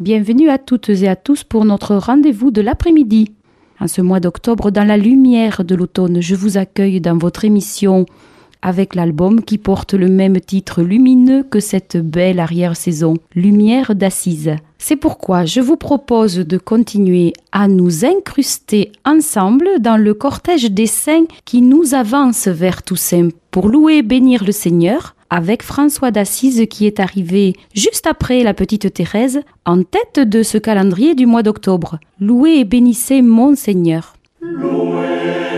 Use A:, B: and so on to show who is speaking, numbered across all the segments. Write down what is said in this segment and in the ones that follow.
A: Bienvenue à toutes et à tous pour notre rendez-vous de l'après-midi. En ce mois d'octobre, dans la lumière de l'automne, je vous accueille dans votre émission avec l'album qui porte le même titre lumineux que cette belle arrière-saison, Lumière d'Assise. C'est pourquoi je vous propose de continuer à nous incruster ensemble dans le cortège des saints qui nous avance vers Toussaint pour louer et bénir le Seigneur, avec François d'Assise qui est arrivé juste après la petite Thérèse en tête de ce calendrier du mois d'octobre. Louez et bénissez mon Seigneur.
B: Veille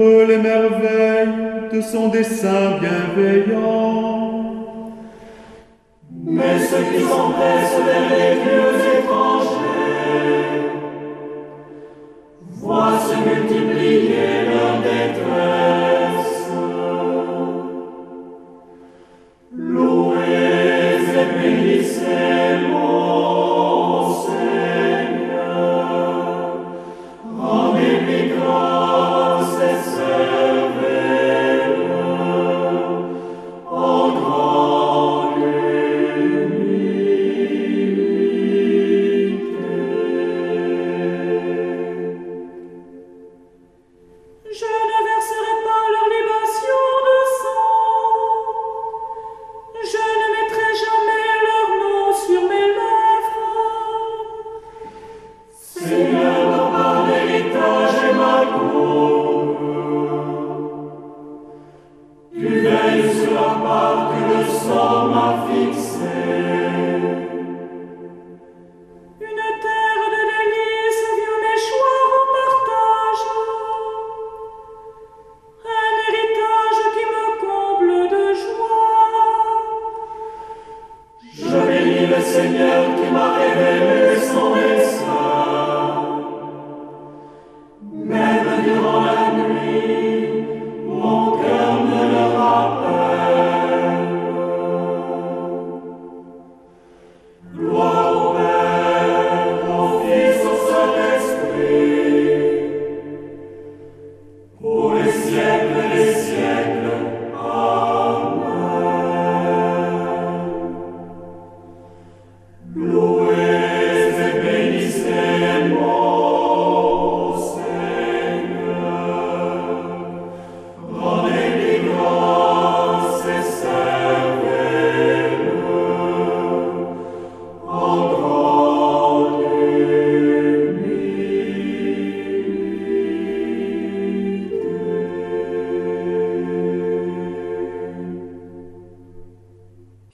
B: les merveilles de son dessein bienveillant.
C: Mais ceux qui s'empressent vers les lieux étrangers voient se multiplier leur détresse.
D: Je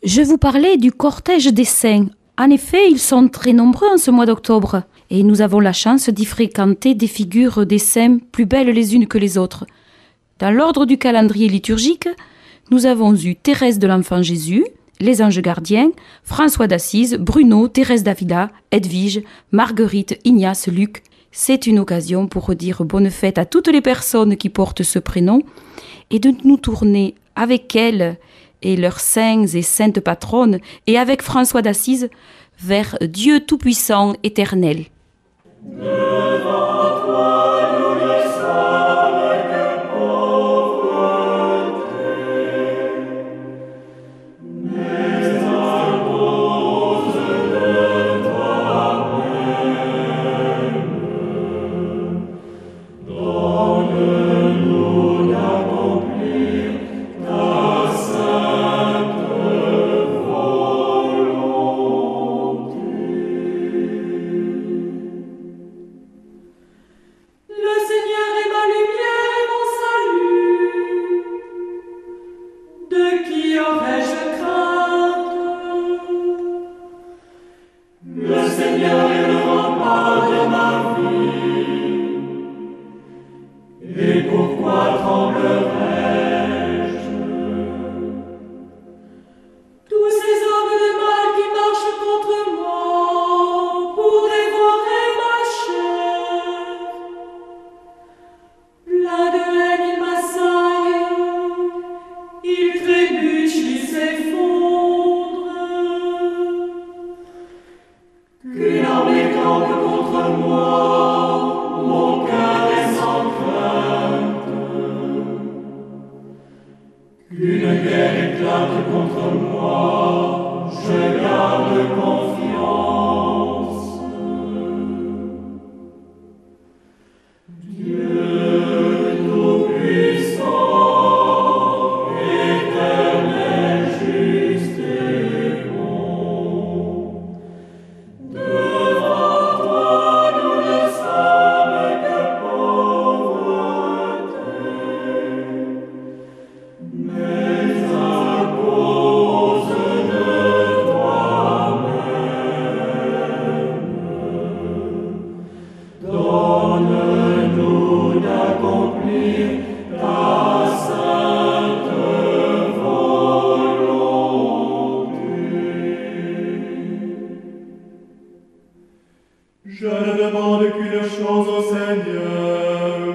D: Je
A: vous parlais du cortège des saints. En effet, ils sont très nombreux en ce mois d'octobre, et nous avons la chance d'y fréquenter des figures des saints plus belles les unes que les autres. Dans l'ordre du calendrier liturgique, nous avons eu Thérèse de l'Enfant Jésus, les anges gardiens, François d'Assise, Bruno, Thérèse d'Avila, Edwige, Marguerite, Ignace, Luc. C'est une occasion pour redire bonne fête à toutes les personnes qui portent ce prénom et de nous tourner avec elles et leurs saints et saintes patronnes et avec François d'Assise vers Dieu Tout-Puissant éternel.
D: землей.
B: Je ne demande qu'une chose au Seigneur,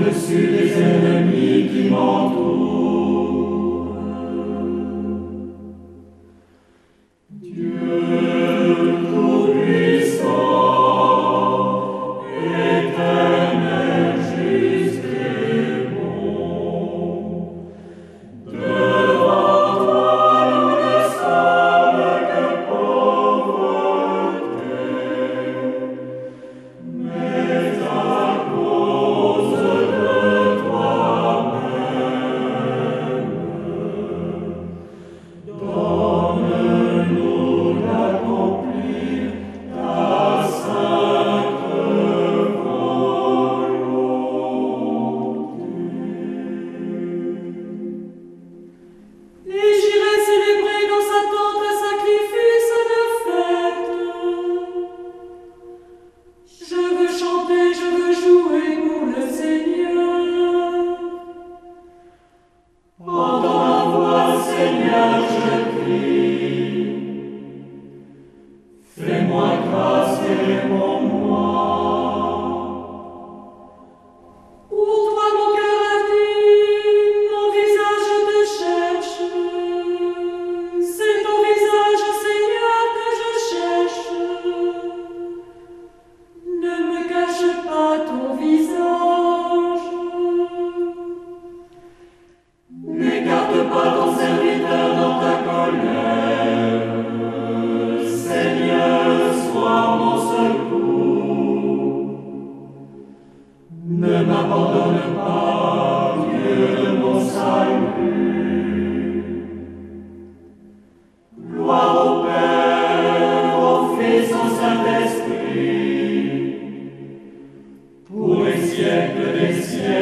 D: au-dessus des ennemis qui m'entourent. Yeah.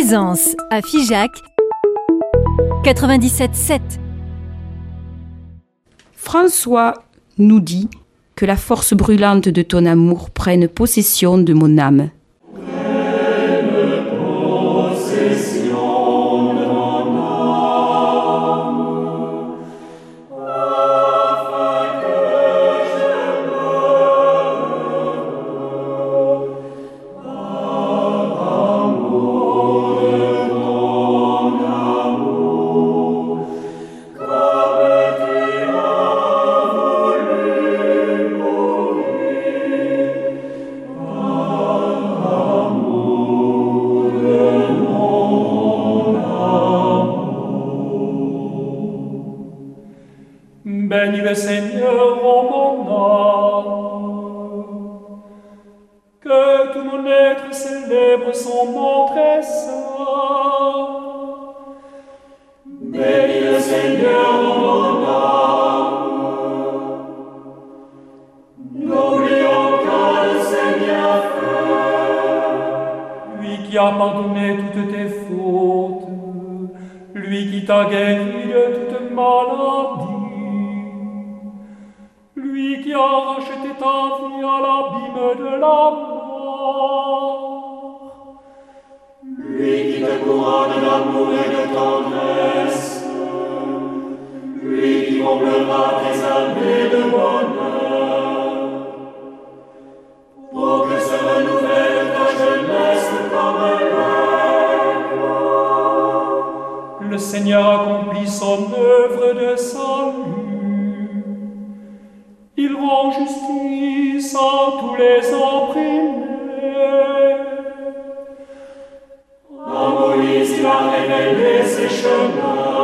E: Présence à Figeac 97.7
A: François nous dit
F: que la force brûlante de ton amour prenne possession de mon âme.
D: A racheté ta vie à l'abîme de la mort, lui qui te couronne d'amour et de tendresse, lui qui comblera tes années de bonheur, pour que se renouvelle ta jeunesse comme l'aigle. Le Seigneur accomplit son œuvre de salut. Rend justice à tous les opprimés. À Moïse, il a révélé ses chemins.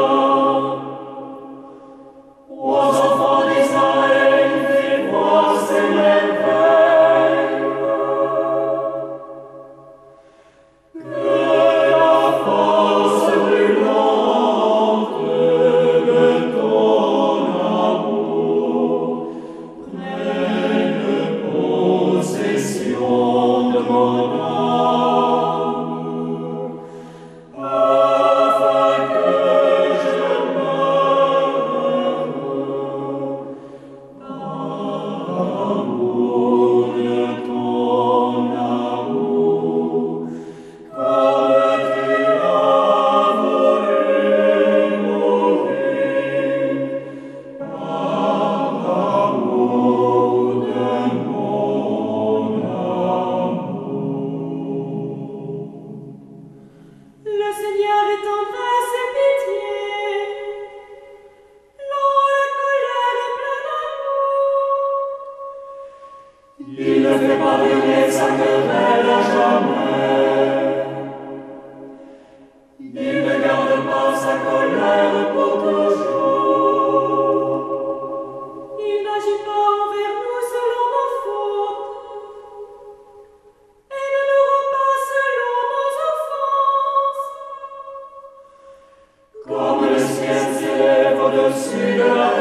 D: Seigneur.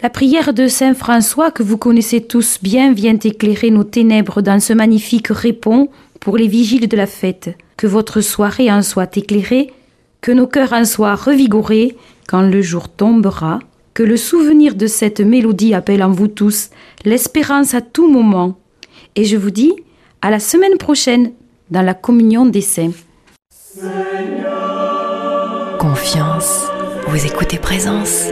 D: La
A: prière de Saint François, que vous connaissez tous bien, vient éclairer nos ténèbres dans ce magnifique répond pour les vigiles de la fête. Que votre soirée en soit éclairée, que nos cœurs en soient revigorés quand le jour tombera, que le souvenir de cette mélodie appelle en vous tous l'espérance à tout moment. Et je vous dis à la semaine prochaine dans la communion des saints.
D: Confiance, vous écoutez présence.